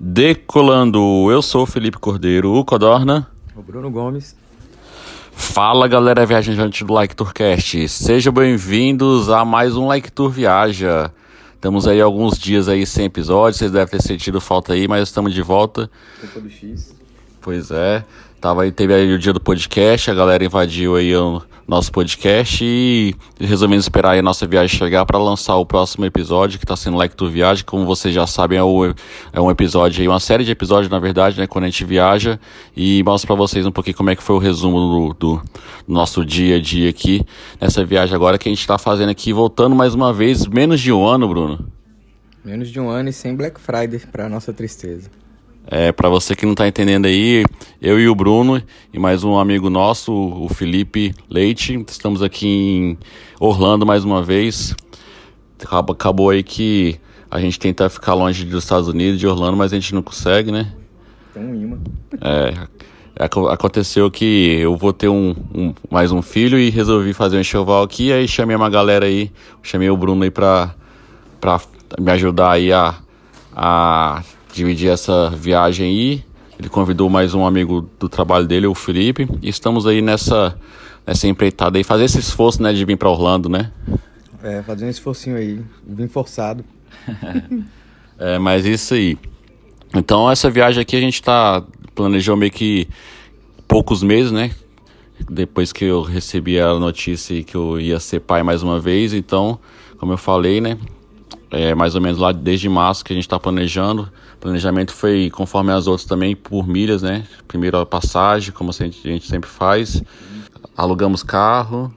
Decolando, eu sou o Felipe Cordeiro, o Codorna. O Bruno Gomes. Fala galera viajante do Like Tourcast, sejam bem-vindos a mais um Like Tour Viaja. Estamos aí alguns dias aí sem episódio, vocês devem ter sentido falta aí, mas estamos de volta. Culpa do X. Pois é, tava aí, teve aí o dia do podcast, a galera invadiu aí o nosso podcast e resolvemos esperar aí a nossa viagem chegar para lançar o próximo episódio, que está sendo Tu Viagem. Como vocês já sabem, é, o, é um episódio aí, uma série de episódios, na verdade, né, quando a gente viaja e mostra para vocês um pouquinho como é que foi o resumo do, do, nosso dia a dia aqui, nessa viagem agora que a gente está fazendo aqui, voltando mais uma vez, menos de um ano, Bruno. Menos de um ano e sem Black Friday, para nossa tristeza. É, para você que não está entendendo aí, eu e o Bruno e mais um amigo nosso, o Felipe Leite, estamos aqui em Orlando mais uma vez. Acabou aí que a gente tenta ficar longe dos Estados Unidos, de Orlando, mas a gente não consegue, né? Tem um imã. É, aconteceu que eu vou ter um, um, mais um filho e resolvi fazer um enxoval aqui, aí chamei uma galera aí, chamei o Bruno aí pra, pra me ajudar aí a, a dividir essa viagem aí. Ele convidou mais um amigo do trabalho dele, o Felipe, e estamos aí nessa, nessa empreitada aí, fazer esse esforço, né, de vir para Orlando, né? É, fazer um esforcinho aí, vim forçado. é, mas isso aí. Então, essa viagem aqui a gente tá, planejou meio que poucos meses, né? Depois que eu recebi a notícia que eu ia ser pai mais uma vez, então, como eu falei, né? É mais ou menos lá desde março que a gente está planejando. Planejamento foi conforme as outras também, por milhas, né? Primeiro a passagem, como a gente, a gente sempre faz. Alugamos carro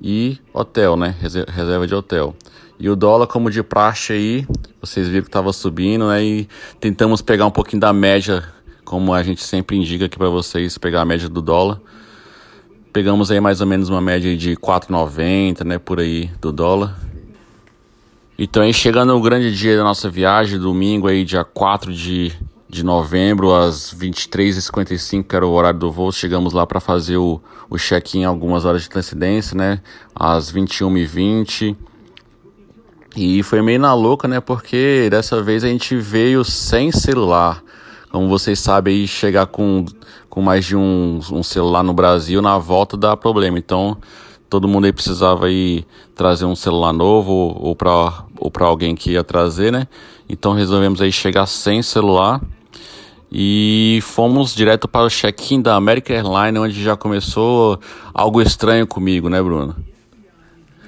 e hotel, né? Reserva de hotel. E o dólar, como de praxe aí, vocês viram que estava subindo, né? E tentamos pegar um pouquinho da média, como a gente sempre indica aqui para vocês, pegar a média do dólar. Pegamos aí mais ou menos uma média de 4,90, né? Por aí do dólar. Então aí chegando o grande dia da nossa viagem, domingo aí, dia 4 de, de novembro, às 23h55, que era o horário do voo, chegamos lá para fazer o, o check-in algumas horas de antecedência, né? Às 21h20. E foi meio na louca, né? Porque dessa vez a gente veio sem celular. Como vocês sabem, chegar com, com mais de um, um celular no Brasil na volta dá problema. Então todo mundo aí precisava aí trazer um celular novo ou para ou para alguém que ia trazer, né? Então resolvemos aí chegar sem celular e fomos direto para o check-in da American Airlines, onde já começou algo estranho comigo, né, Bruno?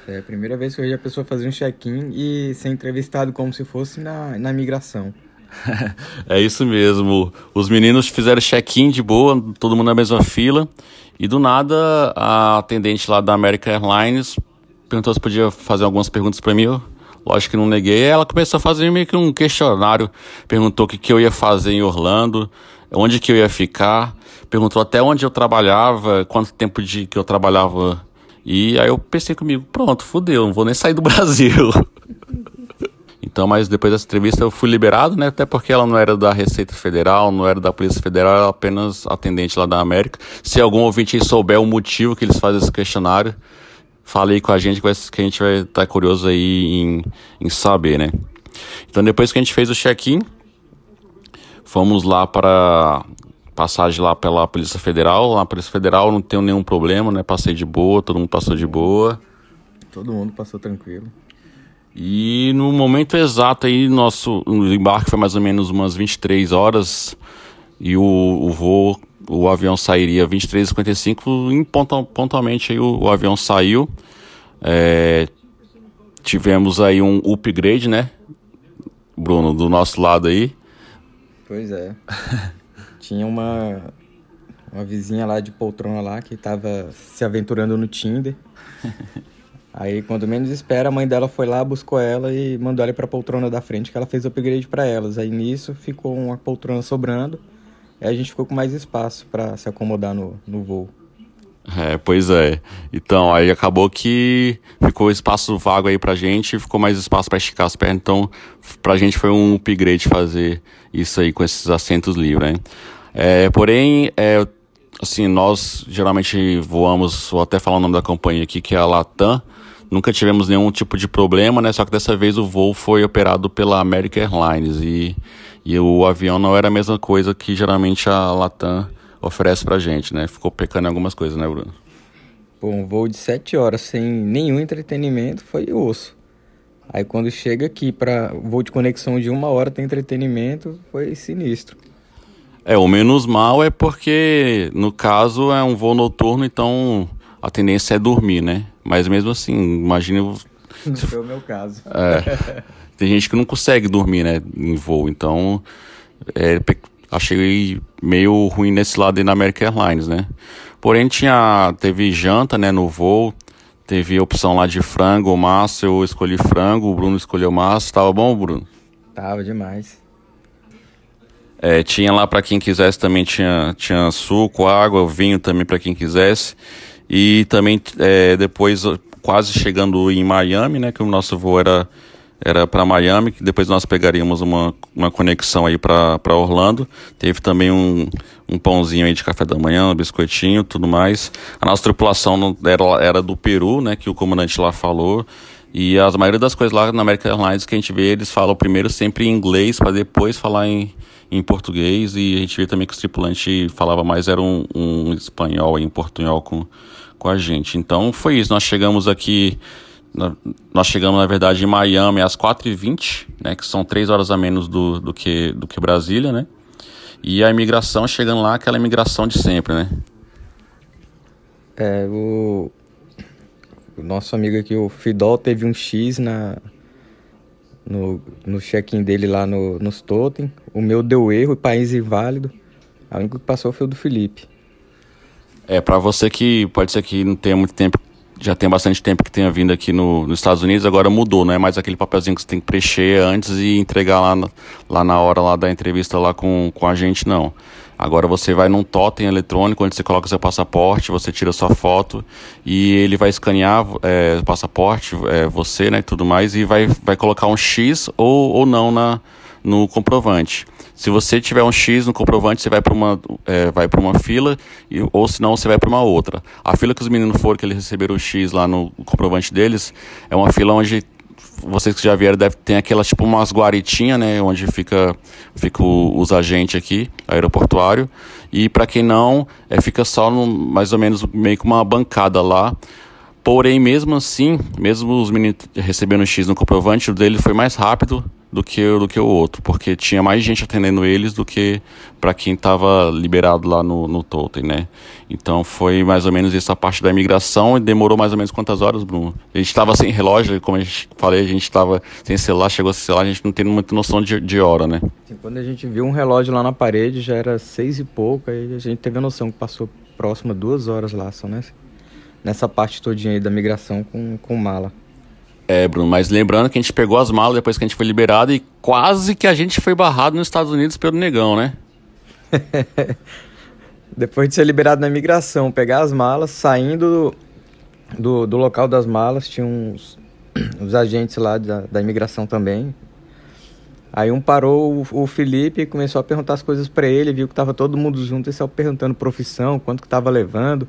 É a primeira vez que eu vejo a pessoa fazer um check-in e ser entrevistado como se fosse na, na migração. é isso mesmo. Os meninos fizeram check-in de boa, todo mundo na mesma fila. E do nada, a atendente lá da American Airlines perguntou se podia fazer algumas perguntas para mim. Eu, lógico que não neguei. Ela começou a fazer meio que um questionário. Perguntou o que, que eu ia fazer em Orlando, onde que eu ia ficar. Perguntou até onde eu trabalhava, quanto tempo de que eu trabalhava. E aí eu pensei comigo, pronto, fudeu, não vou nem sair do Brasil. Então, mas depois dessa entrevista eu fui liberado, né? Até porque ela não era da Receita Federal, não era da Polícia Federal, era apenas atendente lá da América. Se algum ouvinte souber o motivo que eles fazem esse questionário, fale aí com a gente que a gente vai estar curioso aí em, em saber, né? Então, depois que a gente fez o check-in, fomos lá para passagem lá pela Polícia Federal. Na Polícia Federal não tem nenhum problema, né? Passei de boa, todo mundo passou de boa. Todo mundo passou tranquilo. E no momento exato aí, nosso embarque foi mais ou menos umas 23 horas e o, o voo, o avião sairia 23h55 e pontualmente aí o, o avião saiu. É, tivemos aí um upgrade, né, Bruno, do nosso lado aí. Pois é. Tinha uma, uma vizinha lá de poltrona lá que estava se aventurando no Tinder. Aí, quando menos espera, a mãe dela foi lá, buscou ela e mandou ela para a poltrona da frente, que ela fez upgrade para elas. Aí, nisso, ficou uma poltrona sobrando. Aí a gente ficou com mais espaço para se acomodar no, no voo. É, pois é. Então, aí acabou que ficou espaço vago aí pra gente, ficou mais espaço para esticar as pernas. Então, pra gente foi um upgrade fazer isso aí com esses assentos livres, né? É, porém, é, assim, nós geralmente voamos, vou até falar o nome da companhia aqui, que é a Latam. Nunca tivemos nenhum tipo de problema, né? Só que dessa vez o voo foi operado pela American Airlines e, E o avião não era a mesma coisa que geralmente a Latam oferece pra gente, né? Ficou pecando em algumas coisas, né, Bruno? Pô, um voo de 7 horas sem nenhum entretenimento foi osso. Aí quando chega aqui para voo de conexão de uma hora tem entretenimento, foi sinistro. É, o menos mal é porque, no caso, é um voo noturno, então a tendência é dormir, né? Mas mesmo assim, imagine. Não foi o meu caso. É, tem gente que não consegue dormir, né, em voo, então é, achei meio ruim nesse lado aí na American Airlines, né? Porém, tinha, teve janta, né, no voo, teve opção lá de frango, massa, eu escolhi frango, o Bruno escolheu massa, tava bom, Bruno? Tava demais. É, tinha lá para quem quisesse também tinha, tinha suco, água, vinho também para quem quisesse. E também é, depois quase chegando em Miami, né, que o nosso voo era era para Miami, que depois nós pegaríamos uma, uma conexão aí para Orlando. Teve também um, um pãozinho aí de café da manhã, um biscoitinho, tudo mais. A nossa tripulação era, era do Peru, né, que o comandante lá falou. E as maioria das coisas lá na American Airlines que a gente vê, eles falam primeiro sempre em inglês para depois falar em, em português. E a gente vê também que o tripulante falava mais, era um, um espanhol em portunhol com, com a gente. Então foi isso, nós chegamos aqui, nós chegamos na verdade em Miami às 4h20, né, que são três horas a menos do, do, que, do que Brasília, né? E a imigração chegando lá, aquela imigração de sempre, né? É, o, o nosso amigo aqui, o Fidol, teve um X na, no, no check-in dele lá no, nos totem. O meu deu erro, país inválido. A única que passou foi o do Felipe. É, para você que pode ser que não tenha muito tempo, já tem bastante tempo que tenha vindo aqui no, nos Estados Unidos, agora mudou, não é mais aquele papelzinho que você tem que preencher antes e entregar lá, na, lá na hora lá da entrevista lá com, com a gente, não. Agora você vai num totem eletrônico onde você coloca seu passaporte, você tira sua foto e ele vai escanear é, o passaporte, é, você, né, tudo mais, e vai, vai colocar um X ou, ou não na, no comprovante. Se você tiver um X no comprovante, você vai para uma, é, vai uma fila, e, ou senão você vai para uma outra. A fila que os meninos foram, que eles receberam o X lá no comprovante deles, é uma fila onde vocês que já vieram deve ter aquelas tipo umas guaritinhas, né, onde fica fica o, os agentes aqui, aeroportuário. E para quem não, é fica só no, mais ou menos meio que uma bancada lá. Porém, mesmo assim, mesmo os meninos recebendo X no comprovante, o dele foi mais rápido do que, do que o outro, porque tinha mais gente atendendo eles do que para quem estava liberado lá no, no Totem, né? Então foi mais ou menos essa parte da imigração e demorou mais ou menos quantas horas, Bruno? A gente estava sem relógio, como a gente falei, a gente estava sem celular, chegou sem celular, a gente não tem muita noção de, de hora, né? Sim, quando a gente viu um relógio lá na parede, já era seis e pouco, aí a gente teve a noção que passou próxima duas horas lá, só né? nessa parte todinha aí da migração com, com mala. É, Bruno, mas lembrando que a gente pegou as malas depois que a gente foi liberado e quase que a gente foi barrado nos Estados Unidos pelo negão, né? depois de ser liberado na imigração, pegar as malas, saindo do, do, local das malas, tinha uns, uns agentes lá da, da imigração também. Aí um parou o, Felipe e começou a perguntar as coisas para ele, viu que tava todo mundo junto e saiu perguntando profissão, quanto que tava levando,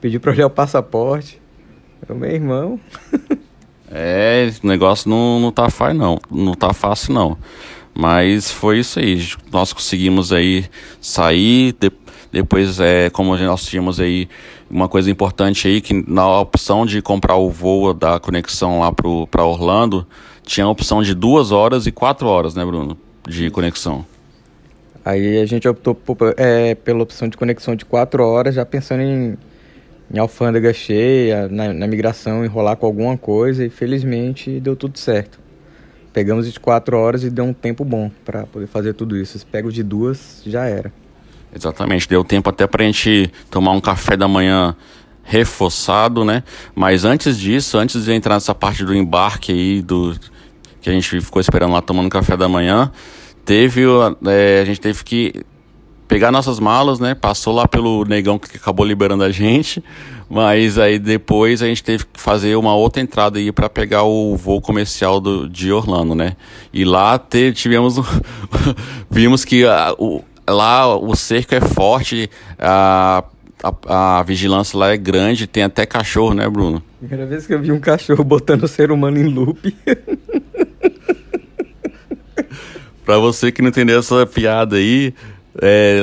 pediu para olhar o passaporte. Eu, meu irmão. É, o negócio não, não tá fácil não, não tá fácil não. Mas foi isso aí, nós conseguimos aí sair, de, depois é, como nós tínhamos aí uma coisa importante aí, que na opção de comprar o voo da conexão lá para Orlando, tinha a opção de duas horas e quatro horas, né Bruno, de conexão. Aí a gente optou por, é, pela opção de conexão de quatro horas, já pensando em em alfândega cheia, na, na migração, enrolar com alguma coisa e felizmente deu tudo certo. Pegamos de quatro horas e deu um tempo bom para poder fazer tudo isso. Se pego de duas, já era. Exatamente, deu tempo até para a gente tomar um café da manhã reforçado, né? Mas antes disso, antes de entrar nessa parte do embarque aí, do que a gente ficou esperando lá tomando café da manhã, teve é, a gente teve que pegar nossas malas, né? Passou lá pelo negão que acabou liberando a gente, mas aí depois a gente teve que fazer uma outra entrada aí para pegar o voo comercial do, de Orlando, né? E lá te, tivemos, vimos que a, o, lá o cerco é forte, a, a, a, vigilância lá é grande, tem até cachorro, né, Bruno? Primeira vez que eu vi um cachorro botando o ser humano em loop. Pra você que não entendeu essa piada aí, é,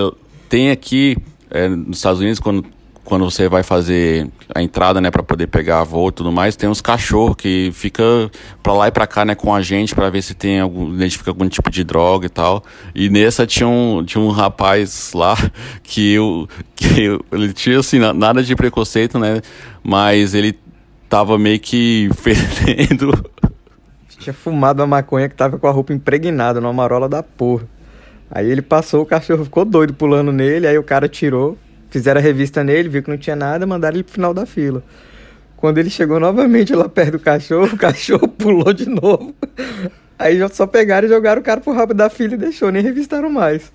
tem aqui é, nos Estados Unidos, quando, quando você vai fazer a entrada, né, para poder pegar voo e tudo mais, tem uns cachorros que fica pra lá e pra cá, né, com a gente para ver se tem algum, identifica algum tipo de droga e tal. E nessa tinha um, tinha um rapaz lá que, eu, que eu, ele tinha, assim, nada de preconceito, né, mas ele tava meio que fedendo tinha fumado a maconha que tava com a roupa impregnada numa marola da porra. Aí ele passou, o cachorro ficou doido pulando nele, aí o cara tirou, fizeram a revista nele, viu que não tinha nada, mandaram ele pro final da fila. Quando ele chegou novamente lá perto do cachorro, o cachorro pulou de novo. Aí só pegaram e jogaram o cara pro rabo da fila e deixou, nem revistaram mais.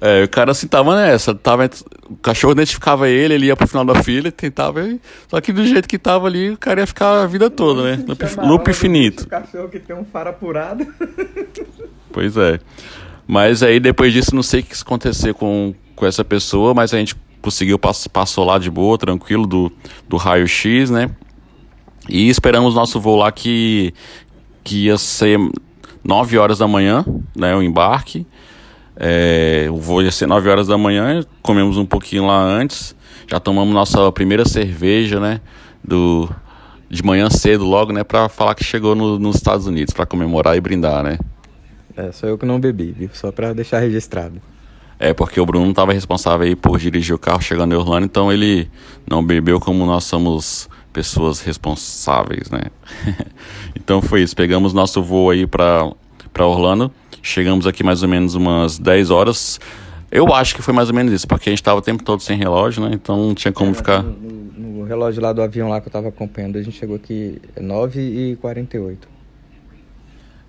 É, o cara assim tava nessa, tava, o cachorro identificava ele, ele ia pro final da fila e tentava. Só que do jeito que tava ali, o cara ia ficar a vida toda, né? Loop, loop infinito. O cachorro que tem um faro apurado. Pois é. Mas aí depois disso, não sei o que aconteceu com, com essa pessoa, mas a gente conseguiu, passou lá de boa, tranquilo, do, do raio-x, né? E esperamos nosso voo lá que, que ia ser 9 horas da manhã, né? O embarque. É, o voo ia ser 9 horas da manhã, comemos um pouquinho lá antes, já tomamos nossa primeira cerveja, né? Do, de manhã cedo logo, né? Pra falar que chegou no, nos Estados Unidos, para comemorar e brindar, né? É, só eu que não bebi, viu? Só pra deixar registrado. É, porque o Bruno estava responsável aí por dirigir o carro chegando em Orlando, então ele não bebeu como nós somos pessoas responsáveis, né? então foi isso, pegamos nosso voo aí para Orlando. Chegamos aqui mais ou menos umas 10 horas. Eu acho que foi mais ou menos isso, porque a gente estava o tempo todo sem relógio, né? Então não tinha como é, ficar. No, no, relógio lá do avião lá que eu estava acompanhando, a gente chegou aqui 9h48.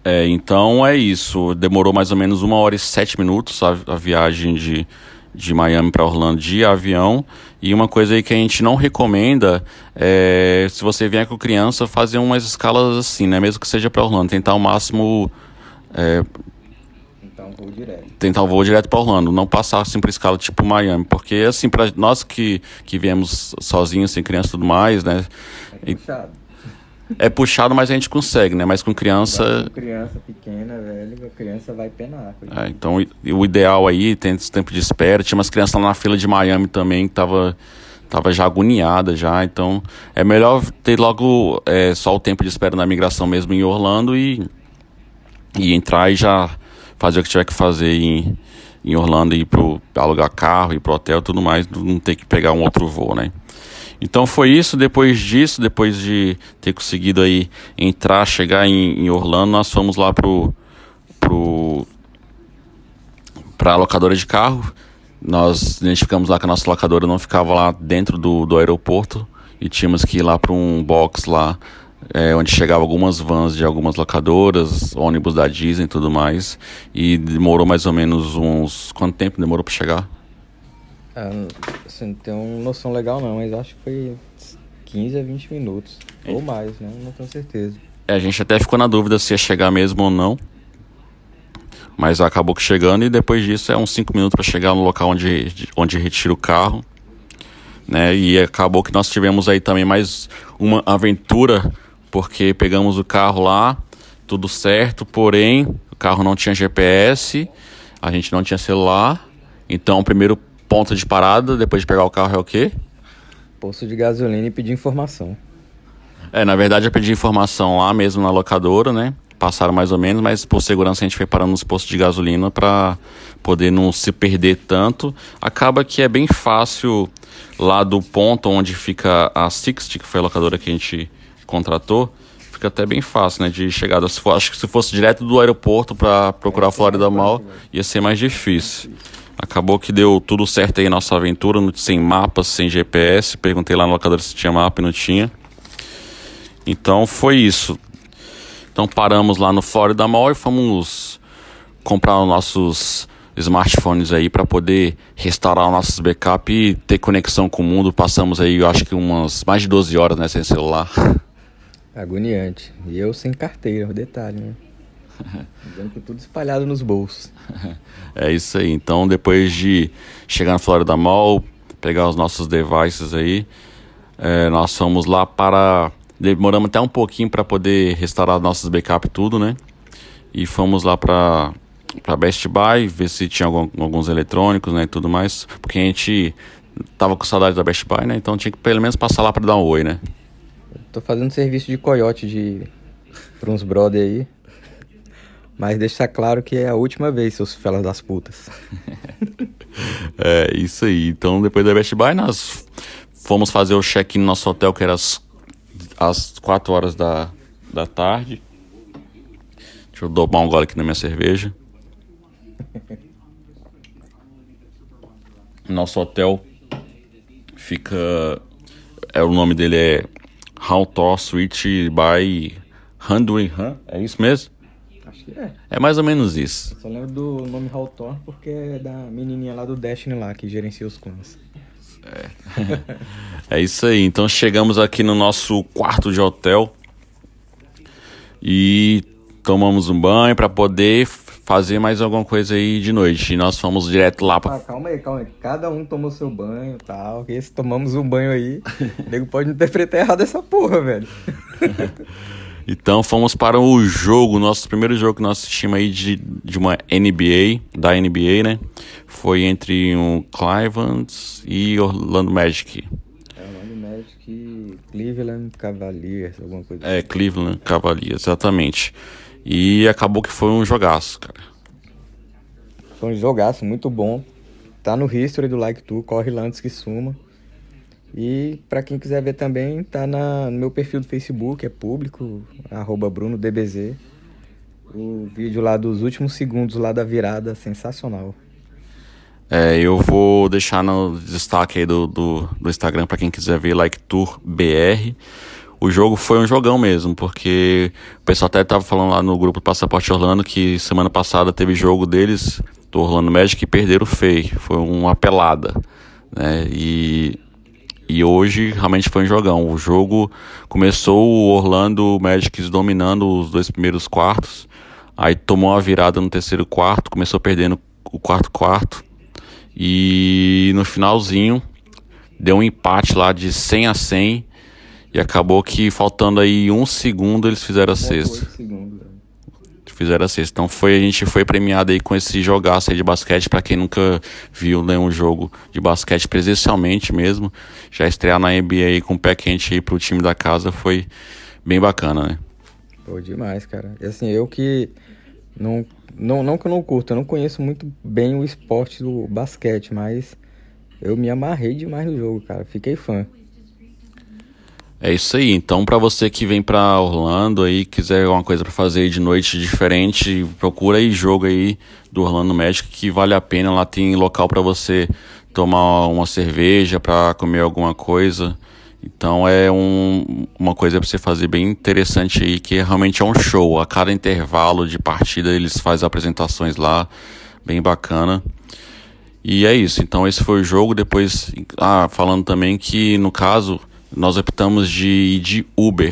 É, então é isso. Demorou mais ou menos uma hora e sete minutos a, a viagem de, de Miami para Orlando de avião. E uma coisa aí que a gente não recomenda é, se você vier com criança, fazer umas escalas assim, né? Mesmo que seja para Orlando, tentar o máximo é, um voo direto. Tentar um voo direto para Orlando, não passar assim para escala tipo Miami, porque assim para nós que que viemos sozinhos, sem criança e tudo mais, né? É puxado. É puxado, mas a gente consegue, né? Mas com criança. Com criança pequena, velho, a criança vai penar. É, então o ideal aí tem esse tempo de espera. Tinha umas crianças lá na fila de Miami também que tava tava já agoniada já, então é melhor ter logo é, só o tempo de espera na migração mesmo em Orlando e, e entrar e já fazer o que tiver que fazer em, em Orlando e pro alugar carro, ir pro hotel tudo mais, não ter que pegar um outro voo, né? Então foi isso, depois disso, depois de ter conseguido aí entrar, chegar em, em Orlando, nós fomos lá pro, pro pra locadora de carro. Nós identificamos lá que a nossa locadora não ficava lá dentro do, do aeroporto e tínhamos que ir lá para um box lá é, onde chegavam algumas vans de algumas locadoras, ônibus da Disney e tudo mais. E demorou mais ou menos uns. Quanto tempo demorou para chegar? Ah, assim, não tenho noção legal não, mas acho que foi 15 a 20 minutos. É. Ou mais, né? Não tenho certeza. É, a gente até ficou na dúvida se ia chegar mesmo ou não. Mas acabou que chegando e depois disso é uns 5 minutos para chegar no local onde, onde retira o carro. Né? E acabou que nós tivemos aí também mais uma aventura porque pegamos o carro lá, tudo certo, porém o carro não tinha GPS, a gente não tinha celular. Então, o primeiro ponto de parada, depois de pegar o carro, é o quê? Posto de gasolina e pedir informação. É, na verdade eu pedi informação lá mesmo na locadora, né? Passaram mais ou menos, mas por segurança a gente foi parando nos postos de gasolina para poder não se perder tanto. Acaba que é bem fácil lá do ponto onde fica a Sixty, que foi a locadora que a gente contratou, fica até bem fácil, né? De chegada. Acho que se fosse direto do aeroporto para procurar é, Florida Mal, ia ser mais difícil. Acabou que deu tudo certo aí nossa aventura, sem mapas, sem GPS. Perguntei lá no locador se tinha mapa e não tinha. Então foi isso. Então paramos lá no Florida Mall e fomos comprar os nossos smartphones aí para poder restaurar nossos backup e ter conexão com o mundo. Passamos aí, eu acho que umas mais de 12 horas né, sem celular. Agoniante. E eu sem carteira, o detalhe, né? Dizendo que tudo espalhado nos bolsos. É isso aí. Então, depois de chegar na Florida Mall, pegar os nossos devices aí, é, nós fomos lá para. Demoramos até um pouquinho para poder restaurar nossos backup tudo, né? E fomos lá para pra Best Buy, ver se tinha algum, alguns eletrônicos, né, e tudo mais, porque a gente tava com saudade da Best Buy, né, então tinha que pelo menos passar lá pra dar um oi, né. Tô fazendo serviço de coiote de... pra uns brother aí. Mas deixa claro que é a última vez, seus felas das putas. é, isso aí. Então, depois da Best Buy, nós fomos fazer o check-in no nosso hotel, que era às, às 4 horas da, da tarde. Deixa eu dobrar um gole aqui na minha cerveja. Nosso hotel fica. É, o nome dele é Hawthorne Suite by Handwin, huh? é isso mesmo? Acho que é. É mais ou menos isso. Só lembro do nome Hawthorne porque é da menininha lá do Destiny lá, que gerencia os clãs. É. é isso aí. Então chegamos aqui no nosso quarto de hotel e tomamos um banho para poder fazer mais alguma coisa aí de noite. E nós fomos direto lá pra. Ah, calma aí, calma aí. Cada um tomou seu banho e tal. Esse tomamos um banho aí. o nego pode interpretar errado essa porra, velho. então fomos para o jogo, nosso primeiro jogo que nós assistimos aí de, de uma NBA, da NBA, né? Foi entre o Cleveland e Orlando Magic. É, Orlando Magic Cleveland Cavaliers, alguma coisa É, Cleveland Cavaliers, exatamente. E acabou que foi um jogaço, cara. Foi um jogaço muito bom. Tá no history do Like Tu, corre lá antes que suma. E para quem quiser ver também, tá na, no meu perfil do Facebook, é público, BrunoDBZ. O vídeo lá dos últimos segundos lá da virada, sensacional. É, eu vou deixar no destaque aí do, do, do Instagram para quem quiser ver, Like Tour BR o jogo foi um jogão mesmo, porque o pessoal até tava falando lá no grupo Passaporte Orlando que semana passada teve jogo deles, do Orlando Magic, e perderam feio. Foi uma pelada, né? E, e hoje realmente foi um jogão. O jogo começou o Orlando Magic dominando os dois primeiros quartos, aí tomou a virada no terceiro quarto, começou perdendo o quarto quarto, e no finalzinho deu um empate lá de 100 a 100 e acabou que faltando aí um segundo eles fizeram a sexta. Fizeram a sexta. Então foi, a gente foi premiado aí com esse jogaço aí de basquete. para quem nunca viu nenhum jogo de basquete presencialmente mesmo. Já estrear na NBA aí com o pé quente aí pro time da casa foi bem bacana, né? Pô, demais, cara. E assim, eu que não, não, não que eu não curto, eu não conheço muito bem o esporte do basquete, mas eu me amarrei demais no jogo, cara. Fiquei fã. É isso aí. Então, para você que vem para Orlando aí, quiser alguma coisa para fazer de noite diferente, procura aí jogo aí do Orlando Magic que vale a pena. Lá tem local para você tomar uma cerveja, para comer alguma coisa. Então é um, uma coisa para você fazer bem interessante aí, que realmente é um show. A cada intervalo de partida eles fazem apresentações lá, bem bacana. E é isso. Então esse foi o jogo. Depois, ah, falando também que no caso nós optamos de ir de Uber.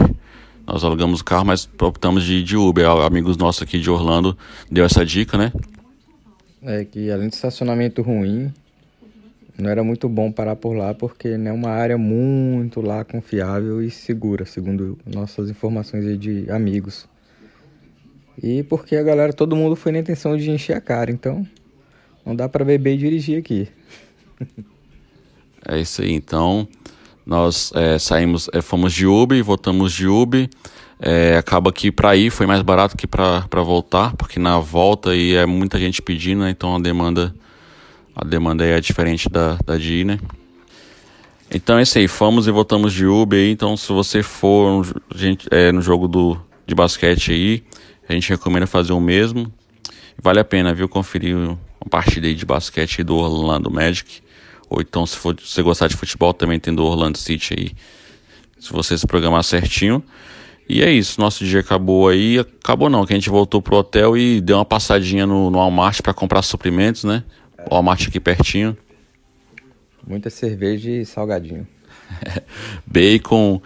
Nós alugamos o carro, mas optamos de ir de Uber. Amigos nossos aqui de Orlando deu essa dica, né? É que além de estacionamento ruim, não era muito bom parar por lá porque não é uma área muito lá confiável e segura, segundo nossas informações aí de amigos. E porque a galera, todo mundo foi na intenção de encher a cara, então não dá para beber e dirigir aqui. é isso aí, então nós é, saímos, é, fomos de Uber, voltamos de Uber. É, acaba que para ir foi mais barato que para voltar, porque na volta aí é muita gente pedindo, né? então a demanda a demanda é diferente da, da de ir, né? Então é isso aí, fomos e voltamos de Uber aí, então se você for gente, é, no jogo do, de basquete aí, a gente recomenda fazer o mesmo. Vale a pena, viu, conferir uma partida aí de basquete do Orlando Magic. Ou então, se, você gostar de futebol, também tem do Orlando City aí. Se você se programar certinho. E é isso, nosso dia acabou aí. Acabou não, que a gente voltou pro hotel e deu uma passadinha no, no Walmart para comprar suprimentos, né? O Walmart aqui pertinho. Muita cerveja e salgadinho. Bacon,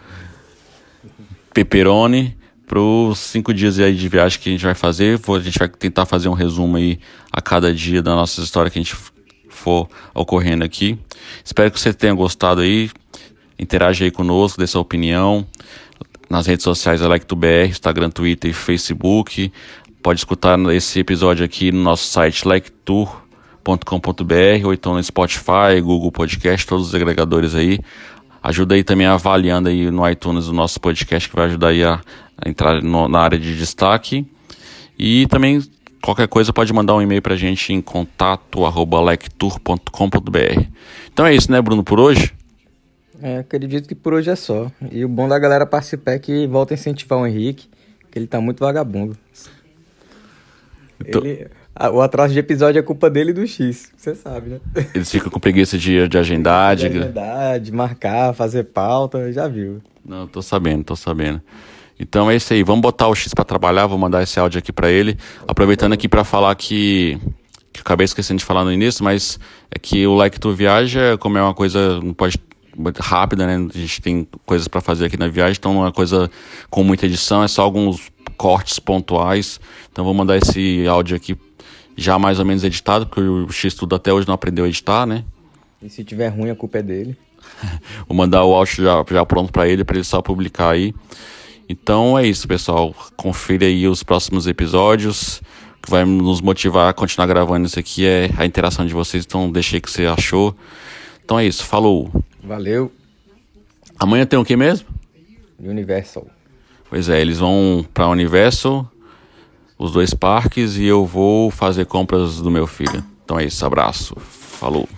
pepperoni para os cinco dias aí de viagem que a gente vai fazer. A gente vai tentar fazer um resumo aí a cada dia da nossa história que a gente for ocorrendo aqui. Espero que você tenha gostado aí. Interage aí conosco, dê sua opinião. Nas redes sociais é LikeToBR, Instagram, Twitter e Facebook. pode escutar esse episódio aqui no nosso site lectour.com.br ou então no Spotify, Google Podcast, todos os agregadores aí. Ajuda aí também avaliando aí no iTunes o nosso podcast que vai ajudar aí a, a entrar no, na área de destaque. E também qualquer coisa pode mandar um e-mail pra gente em contato@lectour.com.br. Então é isso, né, Bruno, por hoje? É, acredito que por hoje é só. E o bom da galera participar é que volta a incentivar o Henrique, que ele tá muito vagabundo. Tô... Ele, o atraso de episódio é culpa dele e do X, você sabe, né? Eles ficam com preguiça de, de agendar. De, de agendar, de marcar, fazer pauta, já viu. Não, tô sabendo, tô sabendo. Então é isso aí, vamos botar o X para trabalhar, vou mandar esse áudio aqui para ele. Aproveitando aqui para falar que que eu acabei esquecendo de falar no início, mas é que o Like Tu Viaja, como é uma coisa não pode rápida, né? A gente tem coisas para fazer aqui na viagem, então não é uma coisa com muita edição, é só alguns cortes pontuais. Então vou mandar esse áudio aqui já mais ou menos editado, porque o X tudo até hoje não aprendeu a editar, né? E se tiver ruim, a culpa é dele. vou mandar o áudio já, já pronto para ele, para ele só publicar aí. Então é isso, pessoal. Confira aí os próximos episódios. O que vai nos motivar a continuar gravando isso aqui é a interação de vocês. Então deixei o que você achou. Então é isso. Falou. Valeu. Amanhã tem o que mesmo? Universal. Pois é, eles vão para Universal, os dois parques, e eu vou fazer compras do meu filho. Então é isso, abraço. Falou.